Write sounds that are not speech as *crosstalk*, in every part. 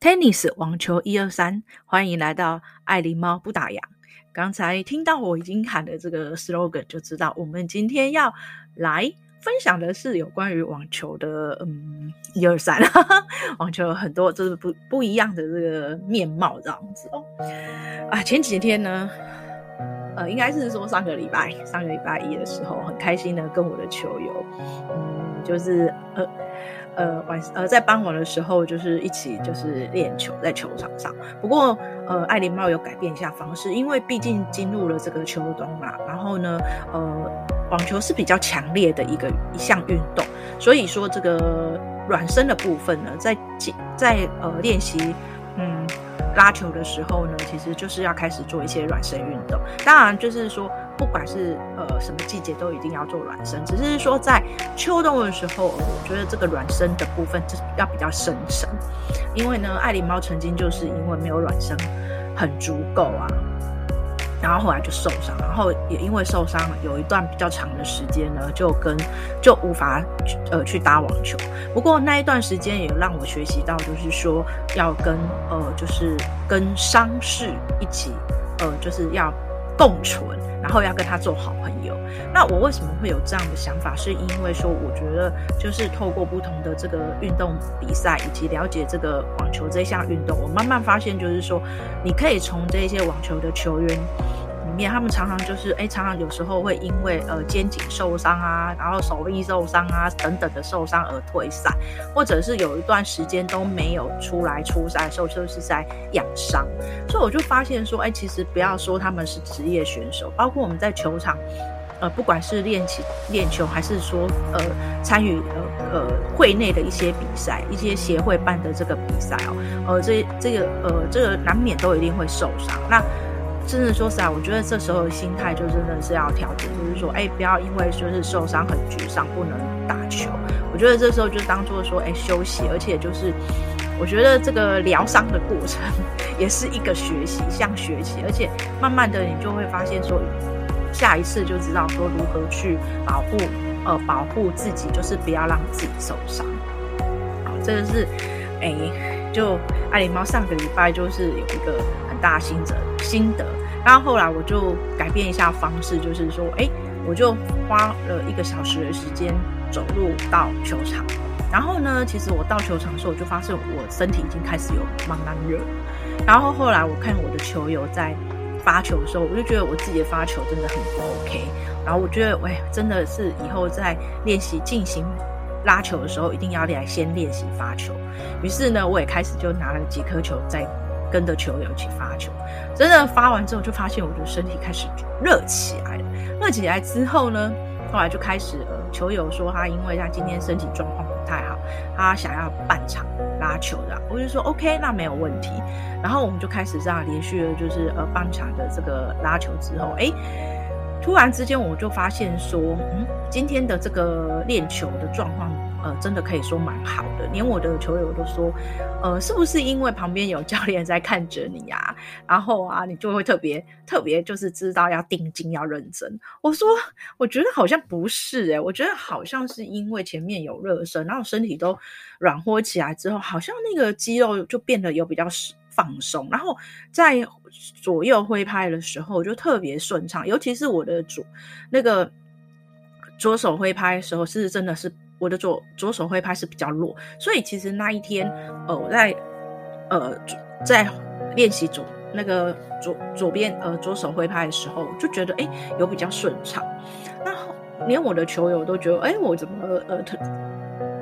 Tennis 网球一二三，欢迎来到爱琳猫不打烊。刚才听到我已经喊的这个 slogan，就知道我们今天要来分享的是有关于网球的，嗯，一二三。*laughs* 网球有很多就是不不一样的这个面貌这样子哦。啊，前几天呢，呃，应该是说上个礼拜，上个礼拜一的时候，很开心的跟我的球友，嗯，就是呃。呃晚呃在傍晚的时候，就是一起就是练球在球场上。不过呃爱琳帽有改变一下方式，因为毕竟进入了这个秋冬嘛。然后呢呃网球是比较强烈的一个一项运动，所以说这个暖身的部分呢，在在在呃练习。拉球的时候呢，其实就是要开始做一些暖身运动。当然，就是说，不管是呃什么季节，都一定要做暖身。只是说，在秋冬的时候，我觉得这个暖身的部分就是要比较深沉。因为呢，爱琳猫曾经就是因为没有暖身很足够啊。然后后来就受伤，然后也因为受伤，有一段比较长的时间呢，就跟就无法呃去打网球。不过那一段时间也让我学习到，就是说要跟呃就是跟伤势一起呃就是要共存，然后要跟他做好朋友。那我为什么会有这样的想法？是因为说我觉得就是透过不同的这个运动比赛，以及了解这个网球这项运动，我慢慢发现就是说，你可以从这些网球的球员。里面他们常常就是哎，常常有时候会因为呃肩颈受伤啊，然后手臂受伤啊等等的受伤而退赛，或者是有一段时间都没有出来出赛的时候，就是在养伤。所以我就发现说，哎，其实不要说他们是职业选手，包括我们在球场，呃，不管是练习练球，还是说呃参与呃呃会内的一些比赛，一些协会办的这个比赛哦，呃，这这个呃这个难免都一定会受伤。那真的说实在，我觉得这时候的心态就真的是要调整，就是说，哎，不要因为说是受伤很沮丧，不能打球。我觉得这时候就当做说，哎，休息，而且就是，我觉得这个疗伤的过程也是一个学习，像学习，而且慢慢的你就会发现说，下一次就知道说如何去保护，呃，保护自己，就是不要让自己受伤。好，这个是，哎，就爱狸猫上个礼拜就是有一个大心得心得。然后后来我就改变一下方式，就是说，哎，我就花了一个小时的时间走路到球场。然后呢，其实我到球场的时候，我就发现我身体已经开始有慢慢热。然后后来我看我的球友在发球的时候，我就觉得我自己的发球真的很不 OK。然后我觉得，喂，真的是以后在练习进行拉球的时候，一定要来先练习发球。于是呢，我也开始就拿了几颗球在。跟着球友一起发球，真的发完之后就发现我的身体开始热起来了。热起来之后呢，后来就开始呃，球友说他因为他今天身体状况不太好，他想要半场拉球的，我就说 OK，那没有问题。然后我们就开始这样连续的就是呃半场的这个拉球之后，哎，突然之间我就发现说，嗯，今天的这个练球的状况。呃，真的可以说蛮好的，连我的球友都说，呃，是不是因为旁边有教练在看着你呀、然后啊，你就会特别特别就是知道要定睛要认真。我说，我觉得好像不是诶、我觉得好像是因为前面有热身，然后身体都软和起来之后，好像那个肌肉就变得有比较放松，然后在左右挥拍的时候就特别顺畅，尤其是我的左那个左手挥拍的时候，是真的是。我的左左手挥拍是比较弱，所以其实那一天，呃，我在呃在练习左那个左左边呃左手挥拍的时候，就觉得哎有比较顺畅。那连我的球友都觉得哎我怎么呃特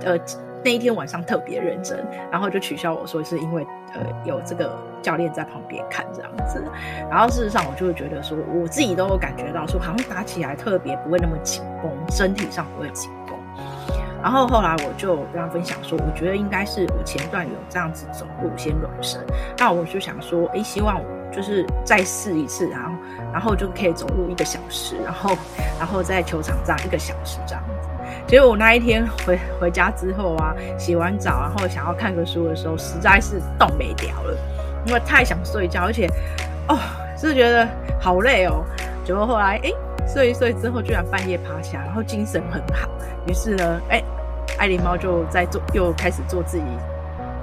呃那一天晚上特别认真，然后就取笑我说是因为呃有这个教练在旁边看这样子。然后事实上我就会觉得说我自己都有感觉到说好像打起来特别不会那么紧绷，身体上不会紧绷。然后后来我就跟他分享说，我觉得应该是我前段有这样子走路先暖身，那我就想说，诶，希望就是再试一次，然后然后就可以走路一个小时，然后然后在球场这样一个小时这样。结果我那一天回回家之后啊，洗完澡然后想要看个书的时候，实在是动没掉了，因为太想睡觉，而且哦是觉得好累哦。结果后来哎睡一睡之后，居然半夜趴下，然后精神很好。于是呢，哎，爱狸猫就在做，又开始做自己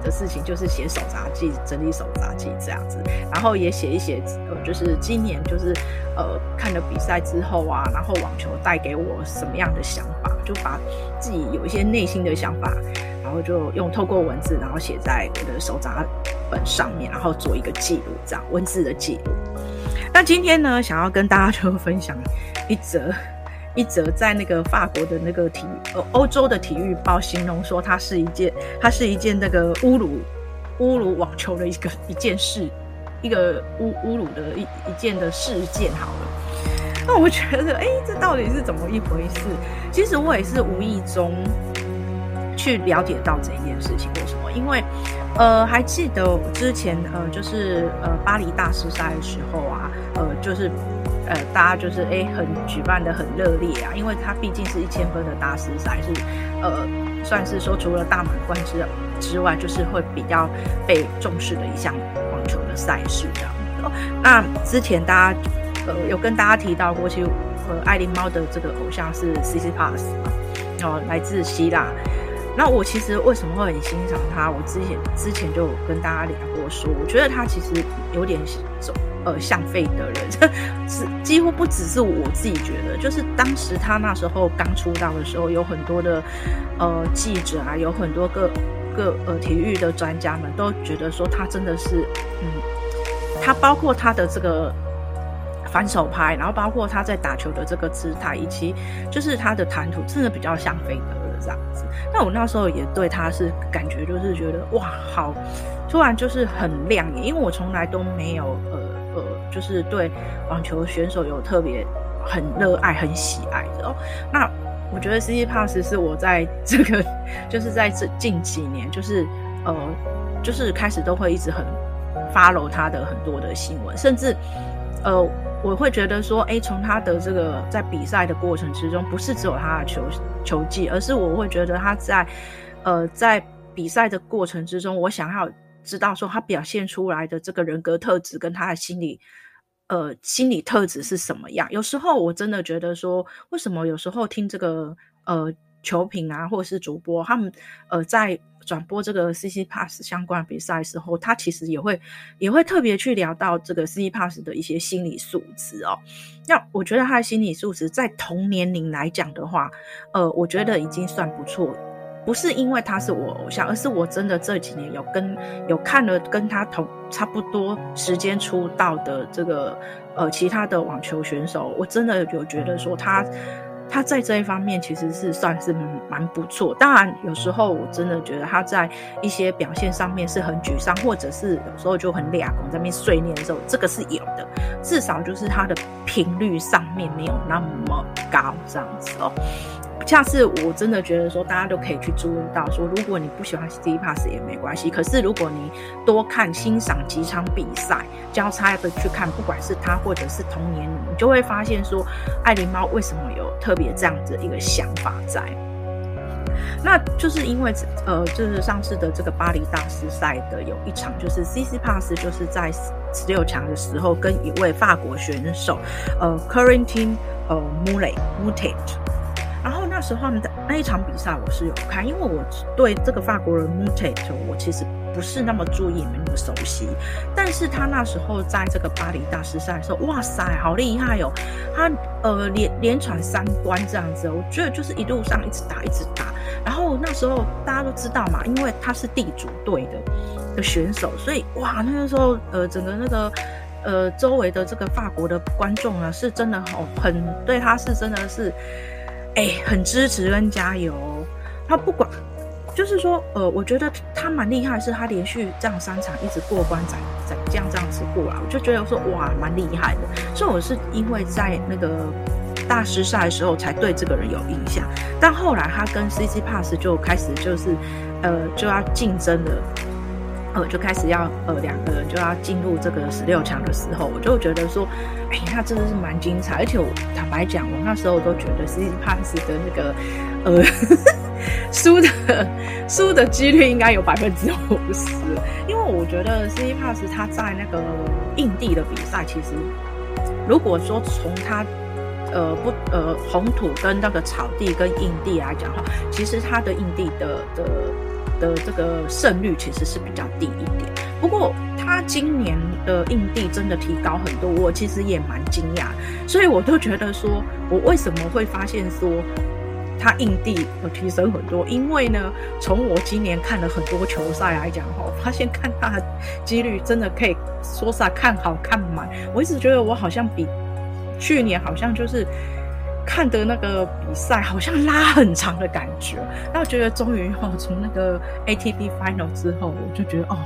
的事情就是写手札记，整理手札记这样子，然后也写一写，呃，就是今年就是呃看了比赛之后啊，然后网球带给我什么样的想法，就把自己有一些内心的想法，然后就用透过文字，然后写在我的手札本上面，然后做一个记录，这样文字的记录。那今天呢，想要跟大家就分享一则。一则在那个法国的那个体呃欧洲的体育报形容说，它是一件它是一件那个侮辱侮辱网球的一个一件事，一个侮侮辱的一一件的事件。好了，那我觉得，哎、这到底是怎么一回事？其实我也是无意中去了解到这一件事情。为什么？因为呃，还记得之前呃，就是呃巴黎大师赛的时候啊，呃，就是。呃，大家就是哎，很举办的很热烈啊，因为它毕竟是一千分的大师赛，是呃，算是说除了大满贯之之外，就是会比较被重视的一项网球的赛事这样子。哦那之前大家呃有跟大家提到过，其实呃爱琳猫的这个偶像是 c c Pass，哦，来自希腊。那我其实为什么会很欣赏他？我之前之前就跟大家聊过说，我觉得他其实有点走。呃，像费德勒，*laughs* 是几乎不只是我自己觉得，就是当时他那时候刚出道的时候，有很多的呃记者啊，有很多个个呃体育的专家们都觉得说他真的是，嗯，他包括他的这个反手拍，然后包括他在打球的这个姿态，以及就是他的谈吐，真的比较像费德这样子。那我那时候也对他是感觉就是觉得哇，好，突然就是很亮眼，因为我从来都没有呃。呃，就是对网球选手有特别很热爱、很喜爱的哦。那我觉得 Tsitsipas 是我在这个，就是在这近几年，就是呃，就是开始都会一直很 follow 他的很多的新闻，甚至呃，我会觉得说，哎，从他的这个在比赛的过程之中，不是只有他的球球技，而是我会觉得他在呃在比赛的过程之中，我想要。知道说他表现出来的这个人格特质跟他的心理，呃，心理特质是什么样？有时候我真的觉得说，为什么有时候听这个呃球评啊，或者是主播他们呃在转播这个 C C Pass 相关比赛的时候，他其实也会也会特别去聊到这个 C C Pass 的一些心理素质哦。那我觉得他的心理素质在同年龄来讲的话，呃，我觉得已经算不错。不是因为他是我偶像，而是我真的这几年有跟有看了跟他同差不多时间出道的这个呃其他的网球选手，我真的有觉得说他他在这一方面其实是算是蛮不错。当然有时候我真的觉得他在一些表现上面是很沮丧，或者是有时候就很俩拱在那边碎念的时候，这个是有的。至少就是他的频率上面没有那么高这样子哦。下次我真的觉得说，大家都可以去注意到说，如果你不喜欢 CC Pass 也没关系。可是如果你多看欣赏几场比赛，交叉的去看，不管是他或者是同年，你就会发现说，爱琳猫为什么有特别这样子一个想法在？那就是因为呃，就是上次的这个巴黎大师赛的有一场，就是 CC Pass 就是在十六强的时候，跟一位法国选手呃 Corentin 呃 Moutet Moutet 然后那时时候的那一场比赛我是有看，因为我对这个法国人 Moutet 我其实不是那么注意，没那么熟悉。但是他那时候在这个巴黎大师赛的时候，哇塞，好厉害哦！他呃连连闯三关这样子，我觉得就是一路上一直打一直打。然后那时候大家都知道嘛，因为他是地主队的的选手，所以哇那个时候呃整个那个呃周围的这个法国的观众啊，是真的好很对他是真的是。哎、很支持跟加油。他不管，就是说，呃，我觉得他蛮厉害，是他连续这样三场一直过关，再再这样这样子过来，我就觉得说哇，蛮厉害的。所以我是因为在那个大师赛的时候才对这个人有印象，但后来他跟 Tsitsipas 就开始就是呃就要竞争了。呃，就开始要呃两个人就要进入这个十六强的时候，我就觉得说，哎，那真的是蛮精彩。而且我坦白讲，我那时候都觉得 C C Pass 的那个呃 *laughs* 输的输的几率应该有百分之五十，因为我觉得 C C Pass 他在那个硬地的比赛，其实如果说从他呃不呃红土跟那个草地跟硬地来讲的话，其实他的硬地的的。的这个胜率其实是比较低一点。不过他今年的硬地真的提高很多，我其实也蛮惊讶，所以我都觉得说，我为什么会发现说他硬地有提升很多？因为呢，从我今年看了很多球赛来讲，哈，发现看他的几率真的可以说是看好看满。我一直觉得我好像比去年好像就是。看的那个比赛好像拉很长的感觉，那我觉得终于哦，从那个 ATP Final 之后，我就觉得哦，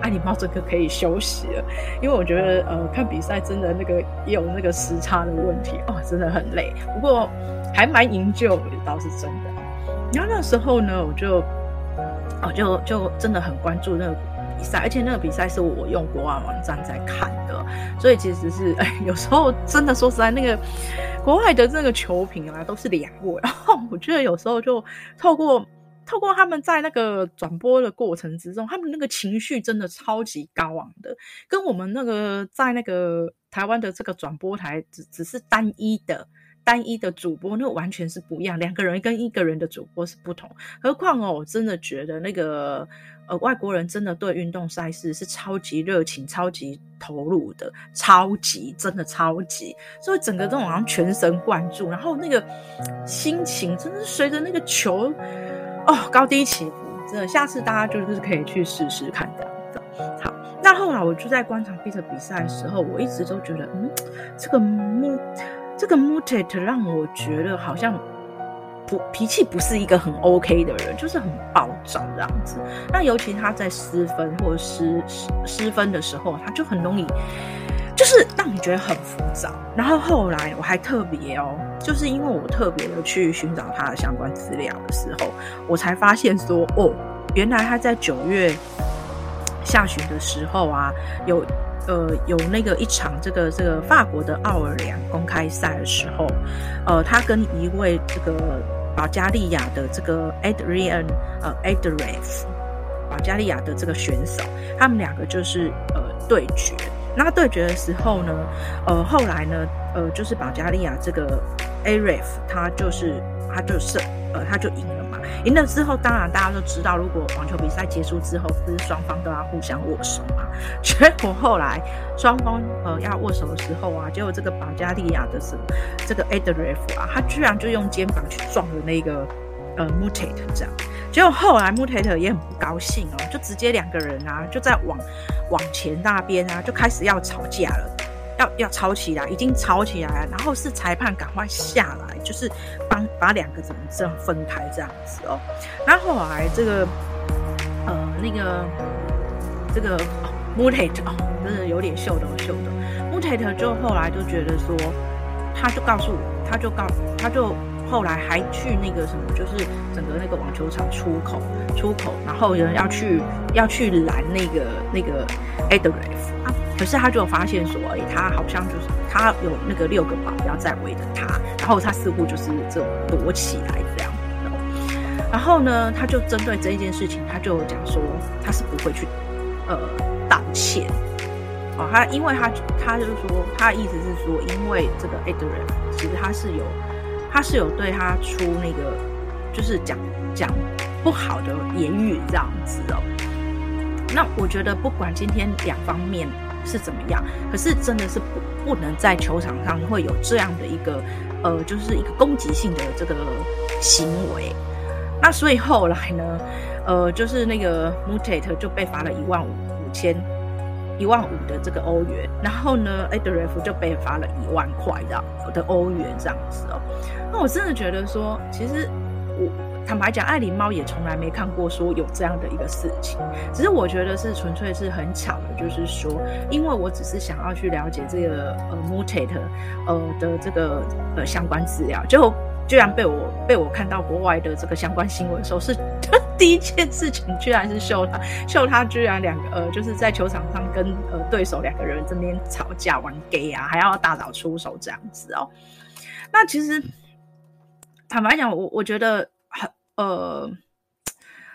爱丽猫这个可以休息了，因为我觉得呃看比赛真的那个也有那个时差的问题哦，真的很累。不过还蛮营救，倒是真的。然后那时候呢，我就哦就就真的很关注那个。比赛，而且那个比赛是我用国外网站在看的，所以其实是 *laughs* 哎，有时候真的说实在，那个国外的那个球评啊，都是两位。然后我觉得有时候就透过透过他们在那个转播的过程之中，他们那个情绪真的超级高昂的，跟我们那个在那个台湾的这个转播台只只是单一的。单一的主播那完全是不一样，两个人跟一个人的主播是不同。何况哦，我真的觉得那个呃外国人真的对运动赛事是超级热情、超级投入的，超级真的超级，所以整个这种好像全神贯注，然后那个心情真的随着那个球哦高低起伏，真的，下次大家就是可以去试试看这样子。好，那后来我就在观察 Peter 比赛的时候，我一直都觉得，嗯，这个木。这个 Mutet 让我觉得好像不脾气不是一个很 OK 的人，就是很暴躁这样子。那尤其他在失分或者失失失分的时候，他就很容易，就是让你觉得很浮躁。然后后来我还特别哦，就是因为我特别的去寻找他的相关资料的时候，我才发现说，哦，原来他在九月下旬的时候啊，有。呃，有那个一场这个这个法国的奥尔良公开赛的时候，呃，他跟一位这个保加利亚的这个 Adrian 呃，Adriff，保加利亚的这个选手，他们两个就是呃对决。那对决的时候呢，呃，后来呢，呃，就是保加利亚这个 Arif，他就是他就是呃他就赢。赢了之后，当然大家都知道，如果网球比赛结束之后，不是双方都要互相握手嘛？结果后来双方呃要握手的时候啊，结果这个保加利亚的是这个 Edreev 啊，他居然就用肩膀去撞了那个呃 Moutet 这样，结果后来 Moutet 也很不高兴哦，就直接两个人啊就在网网前那边啊就开始要吵架了。要要吵起来，已经吵起来，然后是裁判赶快下来，就是帮把两个人这样分开这样子哦。然后来这个呃那个这个 Moutet 哦，真的有点秀逗秀逗。Moutet 就后来就觉得说，他就告诉我，他就告他就后来还去那个什么，就是整个那个网球场出口出口，然后有人要去要去拦那个那个 Edreev 啊。可是他就发现说，哎，他好像就是他有那个六个保镖在围着他，然后他似乎就是这种躲起来这样。然后呢，他就针对这一件事情，他就讲说他是不会去呃道歉。哦，他因为他他就是说他的意思是说，因为这个 Edreev 其实他是有他是有对他出那个就是讲讲不好的言语这样子哦。那我觉得不管今天两方面。是怎么样？可是真的是不不能在球场上会有这样的一个呃，就是一个攻击性的这个行为。那所以后来呢，呃，就是那个 Mutate 就被罚了一万五五千一万五的这个欧元，然后呢，Edreev 就被罚了一万块这样的欧元这样子哦。那我真的觉得说，其实我。坦白讲，爱琳猫也从来没看过说有这样的一个事情，只是我觉得是纯粹是很巧的，就是说，因为我只是想要去了解这个呃 mutate 呃的这个呃相关资料，就居然被我被我看到国外的这个相关新闻的时候，是 *laughs* *laughs* 第一件事情，居然是秀他秀他居然两个呃就是在球场上跟呃对手两个人这边吵架玩 gay 啊，还要大打出手这样子哦。那其实坦白讲，我我觉得很。呃，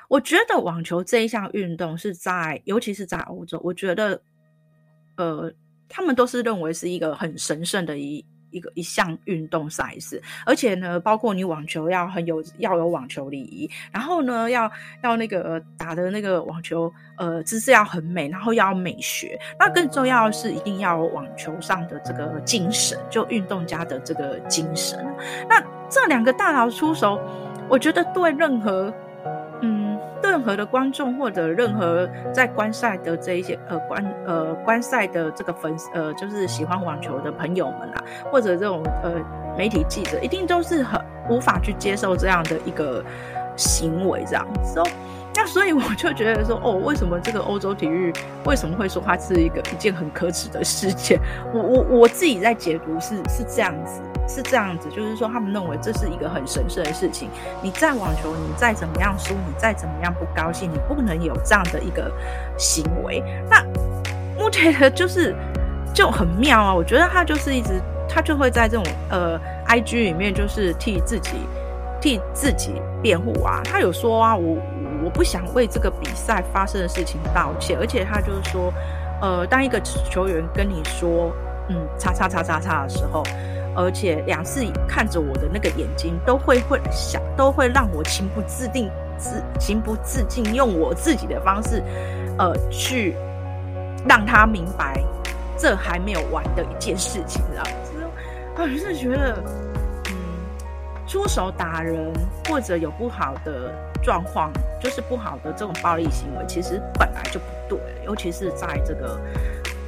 我觉得网球这一项运动是在，尤其是在欧洲，我觉得，呃，他们都是认为是一个很神圣的一一个一项运动赛事，而且呢，包括你网球要很有要有网球礼仪，然后呢，要要那个打的那个网球呃姿势要很美，然后要美学。那更重要是，一定要网球上的这个精神，就运动家的这个精神。那这两个大佬出手，我觉得对任何。任何的观众或者任何在观赛的这一些呃观呃观赛的这个粉丝呃就是喜欢网球的朋友们啊，或者这种呃媒体记者，一定都是很无法去接受这样的一个行为这样子哦。那所以我就觉得说，哦，为什么这个欧洲体育为什么会说它是一个一件很可耻的事件？我我我自己在解读是是这样子。是这样子，就是说，他们认为这是一个很神圣的事情。你在网球，你再怎么样输，你再怎么样不高兴，你不能有这样的一个行为。那目前的就是就很妙啊，我觉得他就是一直，他就会在这种呃 IG 里面，就是替自己替自己辩护啊。他有说啊，我我不想为这个比赛发生的事情道歉，而且他就是说，呃，当一个球员跟你说，嗯，叉叉叉叉叉的时候。而且两次看着我的那个眼睛，都会会想，都会让我情不自定、自情不自禁，用我自己的方式，呃，去让他明白，这还没有完的一件事情，这样子。我是觉得，出手打人或者有不好的状况，就是不好的这种暴力行为，其实本来就不对，尤其是在这个，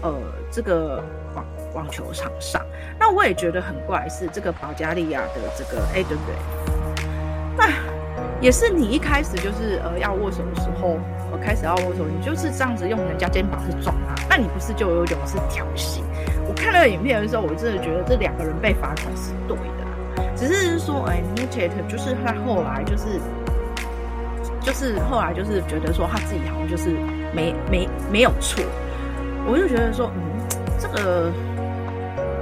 呃，这个。网网球场上，那我也觉得很怪，是这个保加利亚的这个哎对不对那也是你一开始就是呃要握手的时候，我开始要握手，你就是这样子用人家肩膀去撞他，那你不是就有一种是挑衅？我看了影片的时候，我真的觉得这两个人被罚款是对的，只是说，哎 Moutet 就是他后来就是就是后来就是觉得说他自己好像就是没没没有错，我就觉得说，嗯，这个。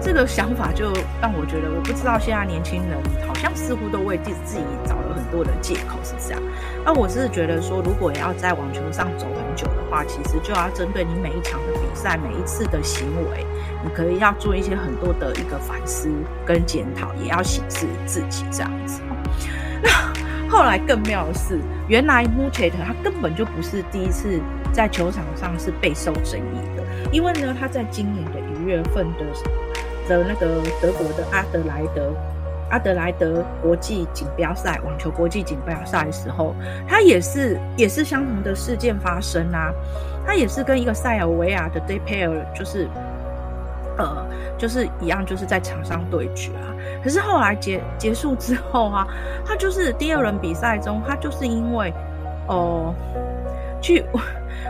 这个想法就让我觉得，我不知道现在年轻人好像似乎都为自自己找了很多的借口，是这样。那我是觉得说，如果要在网球上走很久的话，其实就要针对你每一场的比赛、每一次的行为，你可以要做一些很多的一个反思跟检讨，也要审视自己这样子。*laughs* 那后来更妙的是，原来 Moutet 他根本就不是第一次在球场上是备受争议的，因为呢，他在今年的一月份的。的那个德国的阿德莱德，阿德莱德国际锦标赛，网球国际锦标赛的时候，他也是也是相同的事件发生啊，他也是跟一个塞尔维亚的 d e p a i r 就是呃就是一样，就是在场上对决啊。可是后来结结束之后啊，他就是第二轮比赛中，他就是因为哦、呃、去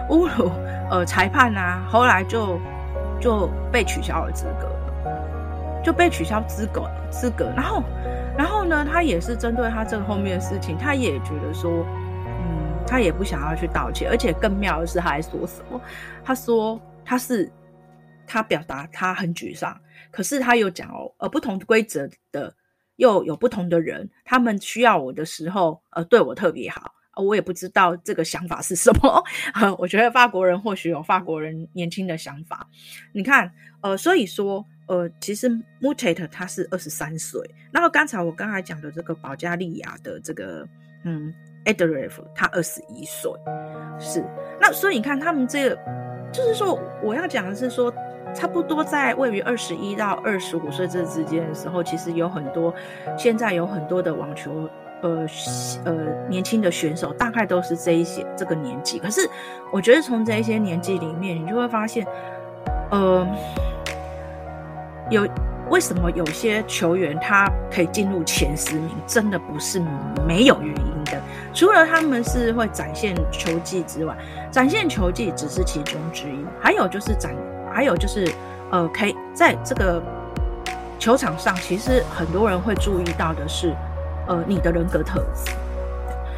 侮辱呃裁判啊，后来就就被取消了资格。就被取消资格资格，然后，然后呢，他也是针对他这个后面的事情，他也觉得说，嗯，他也不想要去道歉，而且更妙的是，他还说什么？他说他是他表达他很沮丧，可是他又讲哦，呃，不同规则的又有不同的人，他们需要我的时候，呃，对我特别好。我也不知道这个想法是什么。*laughs* 我觉得法国人或许有法国人年轻的想法。你看，呃，所以说，呃，其实 Mutet 他是二十三岁。然后刚才我刚才讲的这个保加利亚的这个，嗯，Erdem 他二十一岁。是，那所以你看他们这个，就是说我要讲的是说，差不多在位于二十一到二十五岁这之间的时候，其实有很多，现在有很多的网球。呃呃，年轻的选手大概都是这一些这个年纪，可是我觉得从这一些年纪里面，你就会发现，呃，有为什么有些球员他可以进入前十名，真的不是没有原因的。除了他们是会展现球技之外，展现球技只是其中之一，还有就是展，还有就是呃，可以在这个球场上，其实很多人会注意到的是。呃，你的人格特质。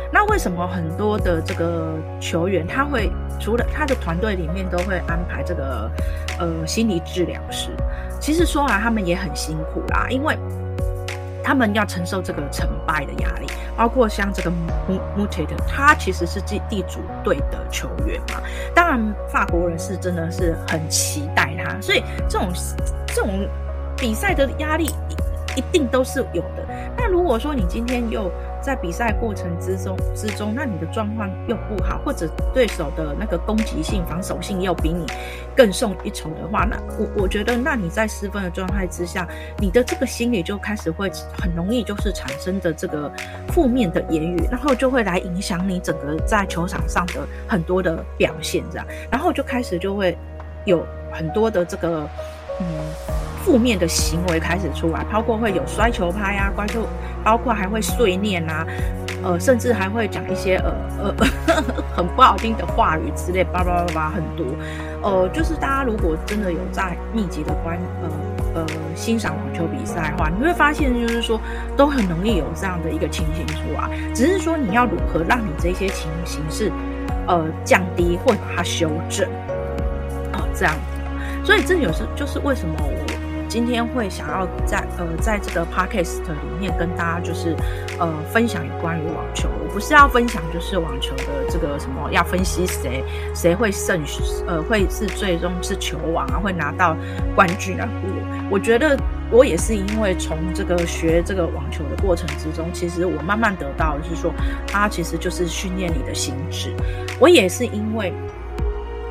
那为什么很多的这个球员，他会除了他的团队里面都会安排这个呃心理治疗师？其实说来，他们也很辛苦啦，因为他们要承受这个成败的压力。包括像这个穆穆泰特他其实是地地主队的球员嘛。当然，法国人是真的是很期待他，所以这种这种。比赛的压力一定都是有的。那如果说你今天又在比赛过程之中之中，那你的状况又不好，或者对手的那个攻击性、防守性又比你更胜一筹的话，那我我觉得，那你在失分的状态之下，你的这个心理就开始会很容易就是产生的这个负面的言语，然后就会来影响你整个在球场上的很多的表现，这样，然后就开始就会有很多的这个嗯。负面的行为开始出来，包括会有摔球拍啊，包括包括还会碎念啊，呃，甚至还会讲一些呃呃 *laughs* 很不好听的话语之类，叭叭叭叭很多。呃，就是大家如果真的有在密集的观呃呃欣赏网球比赛的话，你会发现就是说都很容易有这样的一个情形出来，只是说你要如何让你这些情形是呃降低或把它修正，哦、呃，这样。所以这有时就是为什么我。今天会想要在呃在这个 podcast 里面跟大家就是呃分享有关于网球，我不是要分享就是网球的这个什么要分析谁谁会胜呃会是最终是球王啊会拿到冠军啊，我我觉得我也是因为从这个学这个网球的过程之中，其实我慢慢得到的是说它其实就是训练你的心智，我也是因为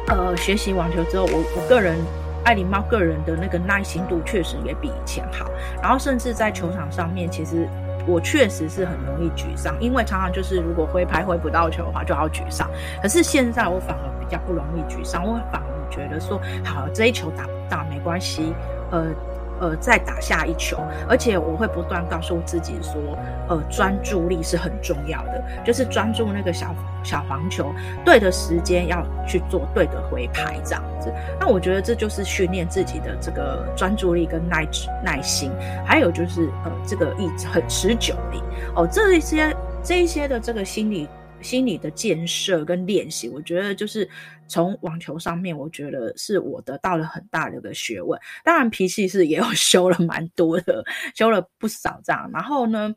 呃学习网球之后，我我个人。艾琳猫个人的那个耐心度确实也比以前好，然后甚至在球场上面，其实我确实是很容易沮丧，因为常常就是如果挥拍挥不到球的话，就要沮丧。可是现在我反而比较不容易沮丧，我反而觉得说，好，这一球打不到没关系，呃。呃，再打下一球，而且我会不断告诉自己说，呃，专注力是很重要的，就是专注那个小小黄球，对的时间要去做对的回拍，这样子。那我觉得这就是训练自己的这个专注力跟耐耐心，还有就是呃，这个意志很持久力哦，这一些这一些的这个心理。心理的建设跟练习，我觉得就是从网球上面，我觉得是我得到了很大的一个学问。当然，脾气是也有修了蛮多的，修了不少这样。然后呢，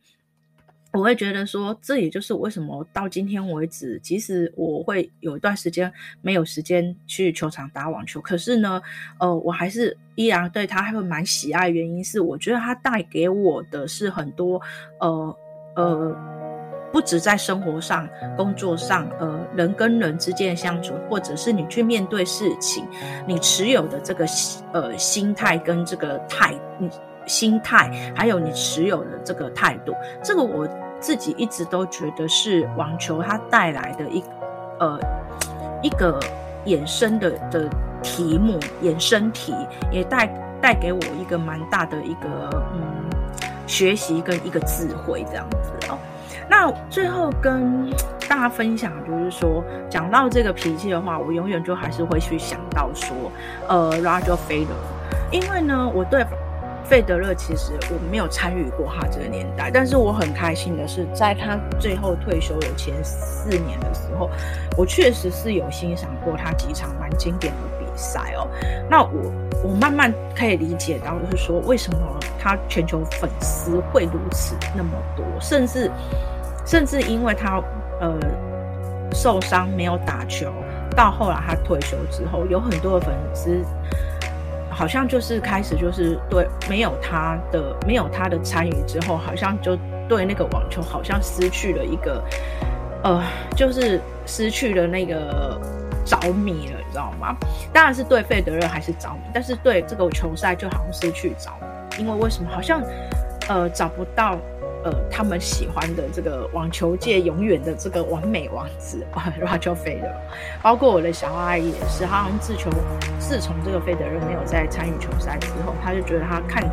我会觉得说，这也就是为什么到今天为止，其实我会有一段时间没有时间去球场打网球，可是呢，呃，我还是依然对他还会蛮喜爱。原因是我觉得他带给我的是很多，呃呃。不止在生活上、工作上，呃，人跟人之间的相处，或者是你去面对事情，你持有的这个呃心态跟这个态，你心态，还有你持有的这个态度，这个我自己一直都觉得是网球它带来的一呃一个衍生的的题目，衍生题也带带给我一个蛮大的一个嗯学习跟一个智慧这样子。那最后跟大家分享，就是说，讲到这个脾气的话，我永远就还是会去想到说，呃，Roger 费德因为呢，我对费德勒其实我没有参与过他这个年代，但是我很开心的是，在他最后退休的前四年的时候，我确实是有欣赏过他几场蛮经典的比赛哦。那我我慢慢可以理解到，就是说，为什么他全球粉丝会如此那么多，甚至。甚至因为他呃受伤没有打球，到后来他退休之后，有很多的粉丝好像就是开始就是对没有他的没有他的参与之后，好像就对那个网球好像失去了一个呃，就是失去了那个着迷了，你知道吗？当然是对费德勒还是着迷，但是对这个球赛就好像失去着迷，因为为什么？好像呃找不到。呃，他们喜欢的这个网球界永远的这个完美王子啊，*laughs* Roger Federer，包括我的小阿姨也是，他好像自从自从这个费德勒没有再参与球赛之后，他就觉得他看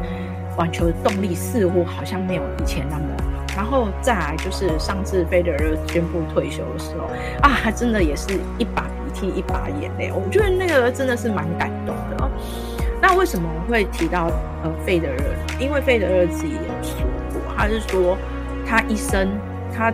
网球的动力似乎好像没有以前那么。然后再来就是上次费德勒宣布退休的时候啊，他真的也是一把鼻涕一把眼泪，我觉得那个真的是蛮感动的。那为什么会提到呃费德勒？因为费德勒自己也说。他是说，他一生，他，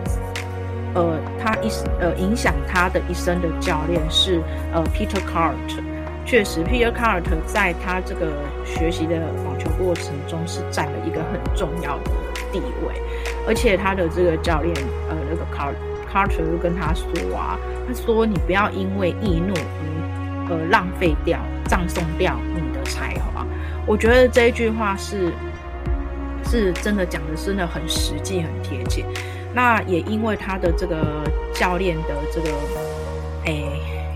呃，他一呃影响他的一生的教练是呃 Peter Carter。确实，Peter Carter 在他这个学习的网球过程中是占了一个很重要的地位。而且他的这个教练呃那个 Car Carter 就跟他说啊，他说你不要因为易怒而呃浪费掉、葬送掉你的才华。我觉得这一句话是是真的讲的，真的很实际、很贴切。那也因为他的这个教练的这个，哎，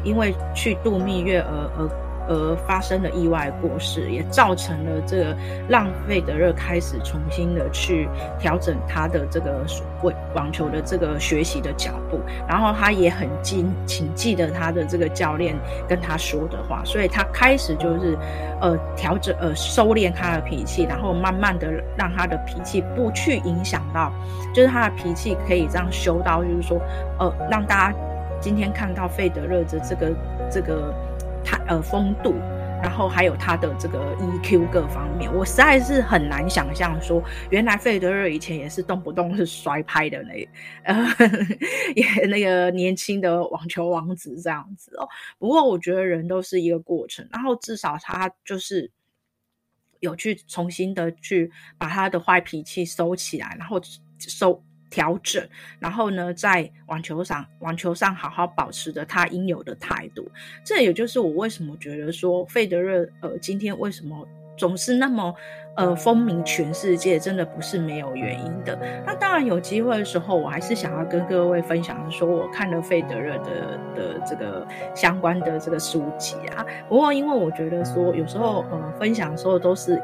因为去度蜜月而而。而发生了意外过世，也造成了这个让费德勒开始重新的去调整他的这个为网球的这个学习的脚步，然后他也很记，请记得他的这个教练跟他说的话，所以他开始就是呃调整呃收敛他的脾气，然后慢慢的让他的脾气不去影响到，就是他的脾气可以这样修到，就是说呃让大家今天看到费德勒的这个这个。他呃风度，然后还有他的这个 EQ 各方面，我实在是很难想象说，原来费德勒以前也是动不动是摔拍的那呃 *laughs* 也那个年轻的网球王子这样子哦。不过我觉得人都是一个过程，然后至少他就是有去重新的去把他的坏脾气收起来，然后收。调整，然后呢，在网球上，网球上好好保持着他应有的态度。这也就是我为什么觉得说，费德勒，呃，今天为什么总是那么，呃，风靡全世界，真的不是没有原因的。那当然有机会的时候，我还是想要跟各位分享说，我看了费德勒的的这个相关的这个书籍啊。不过，因为我觉得说，有时候，呃，分享的时候都是。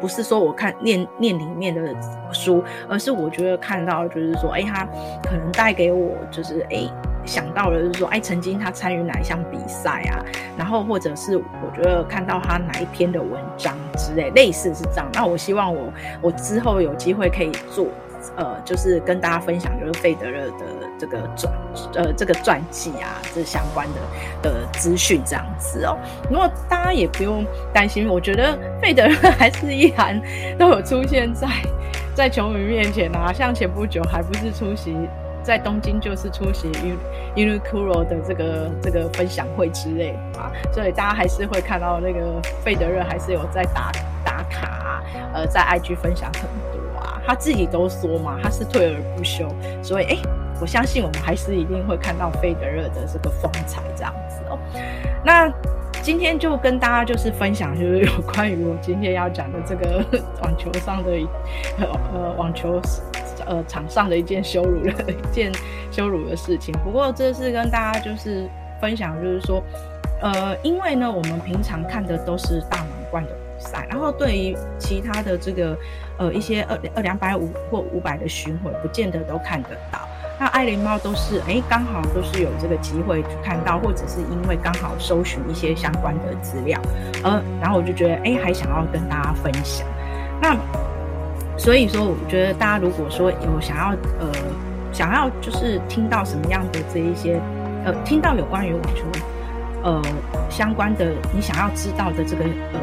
不是说我看念念里面的书，而是我觉得看到就是说，哎，他可能带给我就是哎想到了就是说，哎，曾经他参与哪一项比赛啊，然后或者是我觉得看到他哪一篇的文章之类，类似是这样。那我希望我我之后有机会可以做。呃，就是跟大家分享，就是费德勒的这个传，呃，这个传记啊，这相关的的资讯这样子哦。如果大家也不用担心，我觉得费德勒还是依然都有出现在 *laughs* 在球迷面前啊。像前不久还不是出席在东京，就是出席 Uniqlo 的这个这个分享会之类的啊，所以大家还是会看到那个费德勒还是有在打打卡啊，呃，在 IG 分享很多啊。他自己都说嘛，他是退而不休，所以哎，我相信我们还是一定会看到费德勒的这个风采这样子哦。那今天就跟大家就是分享，就是有关于我今天要讲的这个 *laughs* 网球上的呃呃网球呃场上的一件羞辱的一件羞辱的事情。不过这是跟大家就是分享，就是说呃，因为呢，我们平常看的都是大满贯的赛。然后对于其他的这个呃一些二二两百五或五百的巡回，不见得都看得到。那爱琳猫都是哎刚好都是有这个机会去看到，或者是因为刚好搜寻一些相关的资料，呃，然后我就觉得哎还想要跟大家分享。那所以说，我觉得大家如果说有想要呃想要就是听到什么样的这一些呃听到有关于网球呃相关的你想要知道的这个呃。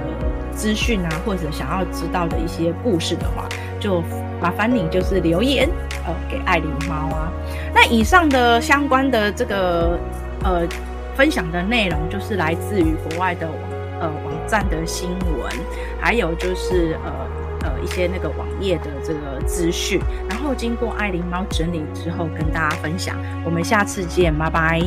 资讯啊，或者想要知道的一些故事的话，就麻烦你就是留言，呃，给爱琳猫啊。那以上的相关的这个呃分享的内容，就是来自于国外的网呃网站的新闻，还有就是呃呃一些那个网页的这个资讯，然后经过爱琳猫整理之后跟大家分享。我们下次见，拜拜。